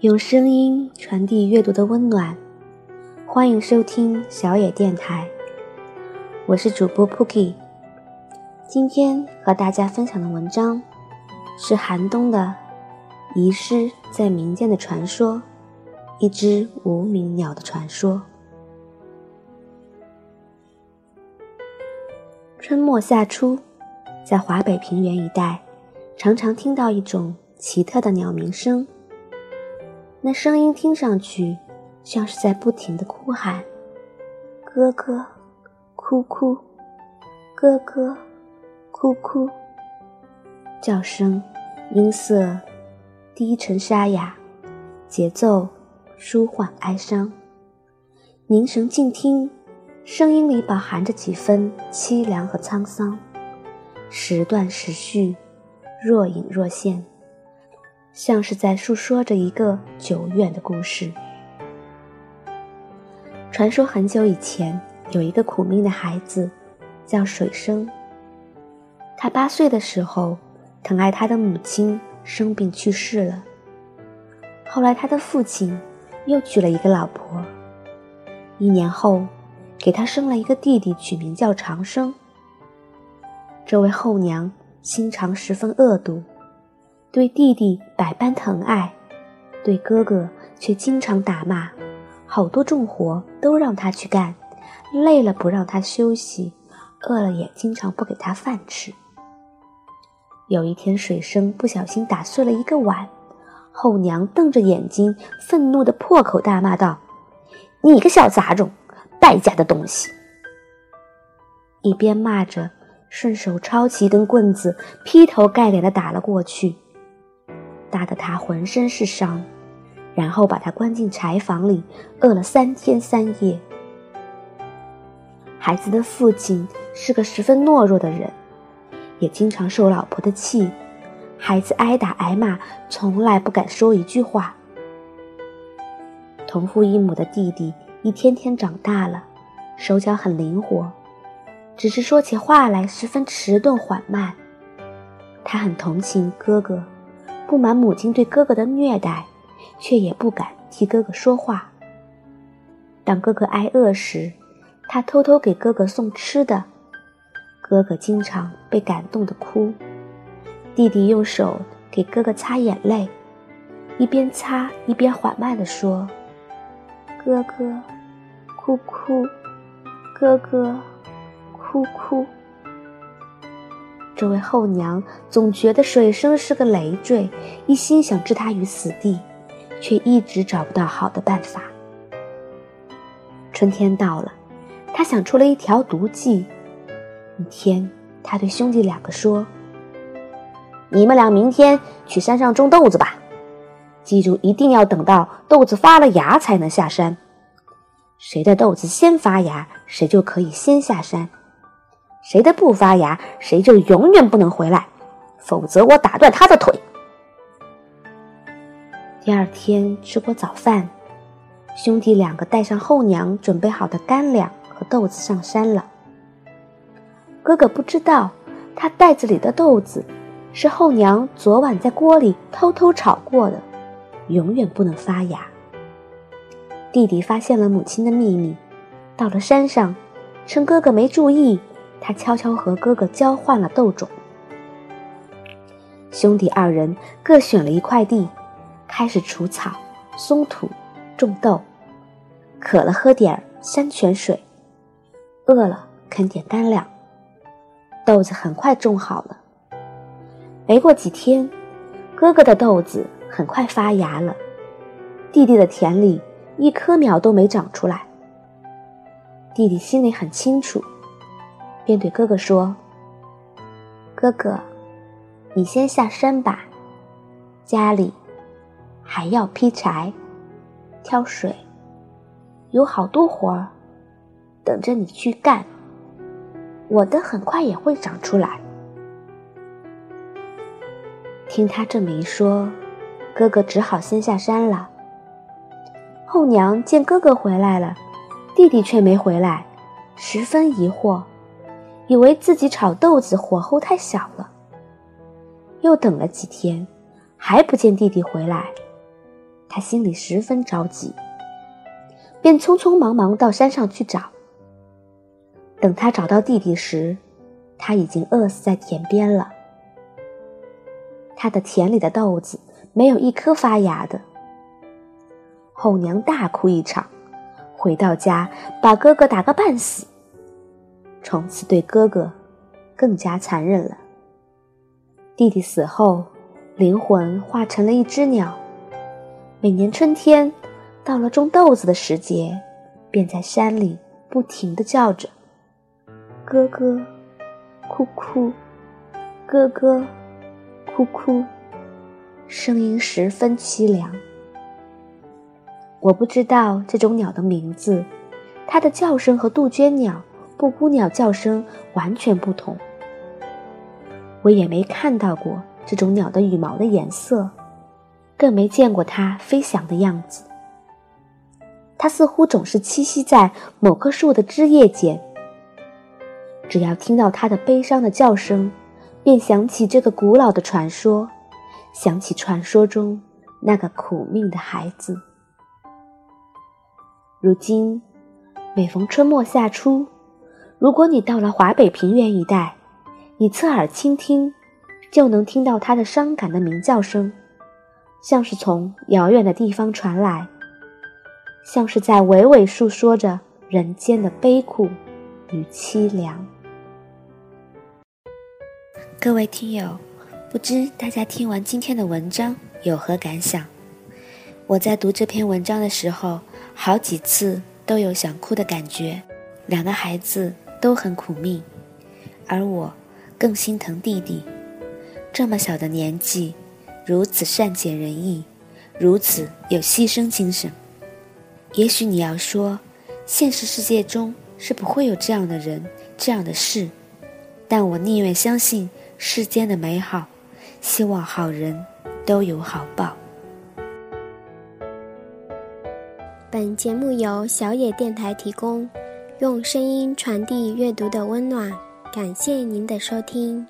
用声音传递阅读的温暖，欢迎收听小野电台，我是主播 Pookie。今天和大家分享的文章是寒冬的遗失在民间的传说，一只无名鸟的传说。春末夏初，在华北平原一带，常常听到一种奇特的鸟鸣声。那声音听上去像是在不停的哭喊：“哥哥，哭哭，哥哥，哭哭。”叫声音色低沉沙哑，节奏舒缓哀伤。凝神静听，声音里饱含着几分凄凉和沧桑，时断时续，若隐若现。像是在诉说着一个久远的故事。传说很久以前，有一个苦命的孩子，叫水生。他八岁的时候，疼爱他的母亲生病去世了。后来，他的父亲又娶了一个老婆。一年后，给他生了一个弟弟，取名叫长生。这位后娘心肠十分恶毒。对弟弟百般疼爱，对哥哥却经常打骂，好多重活都让他去干，累了不让他休息，饿了也经常不给他饭吃。有一天，水生不小心打碎了一个碗，后娘瞪着眼睛，愤怒的破口大骂道：“你个小杂种，败家的东西！”一边骂着，顺手抄起一根棍子，劈头盖脸的打了过去。打得他浑身是伤，然后把他关进柴房里，饿了三天三夜。孩子的父亲是个十分懦弱的人，也经常受老婆的气。孩子挨打挨骂，从来不敢说一句话。同父异母的弟弟一天天长大了，手脚很灵活，只是说起话来十分迟钝缓慢。他很同情哥哥。不满母亲对哥哥的虐待，却也不敢替哥哥说话。当哥哥挨饿时，他偷偷给哥哥送吃的，哥哥经常被感动的哭。弟弟用手给哥哥擦眼泪，一边擦一边缓慢地说：“哥哥，哭哭，哥哥，哭哭。”这位后娘总觉得水生是个累赘，一心想置他于死地，却一直找不到好的办法。春天到了，他想出了一条毒计。一天，他对兄弟两个说：“你们俩明天去山上种豆子吧，记住一定要等到豆子发了芽才能下山。谁的豆子先发芽，谁就可以先下山。”谁的不发芽，谁就永远不能回来，否则我打断他的腿。第二天吃过早饭，兄弟两个带上后娘准备好的干粮和豆子上山了。哥哥不知道，他袋子里的豆子是后娘昨晚在锅里偷偷炒过的，永远不能发芽。弟弟发现了母亲的秘密，到了山上，趁哥哥没注意。他悄悄和哥哥交换了豆种，兄弟二人各选了一块地，开始除草、松土、种豆。渴了喝点山泉水，饿了啃点干粮。豆子很快种好了。没过几天，哥哥的豆子很快发芽了，弟弟的田里一棵苗都没长出来。弟弟心里很清楚。便对哥哥说：“哥哥，你先下山吧，家里还要劈柴、挑水，有好多活儿等着你去干。我的很快也会长出来。”听他这么一说，哥哥只好先下山了。后娘见哥哥回来了，弟弟却没回来，十分疑惑。以为自己炒豆子火候太小了，又等了几天，还不见弟弟回来，他心里十分着急，便匆匆忙忙到山上去找。等他找到弟弟时，他已经饿死在田边了。他的田里的豆子没有一颗发芽的。后娘大哭一场，回到家把哥哥打个半死。从此对哥哥更加残忍了。弟弟死后，灵魂化成了一只鸟，每年春天到了种豆子的时节，便在山里不停地叫着：“哥哥，哭哭，哥哥，哭哭。”声音十分凄凉。我不知道这种鸟的名字，它的叫声和杜鹃鸟。布谷鸟叫声完全不同，我也没看到过这种鸟的羽毛的颜色，更没见过它飞翔的样子。它似乎总是栖息在某棵树的枝叶间。只要听到它的悲伤的叫声，便想起这个古老的传说，想起传说中那个苦命的孩子。如今，每逢春末夏初。如果你到了华北平原一带，你侧耳倾听，就能听到它的伤感的鸣叫声，像是从遥远的地方传来，像是在娓娓诉说着人间的悲苦与凄凉。各位听友，不知大家听完今天的文章有何感想？我在读这篇文章的时候，好几次都有想哭的感觉。两个孩子。都很苦命，而我更心疼弟弟。这么小的年纪，如此善解人意，如此有牺牲精神。也许你要说，现实世界中是不会有这样的人、这样的事，但我宁愿相信世间的美好，希望好人都有好报。本节目由小野电台提供。用声音传递阅读的温暖，感谢您的收听。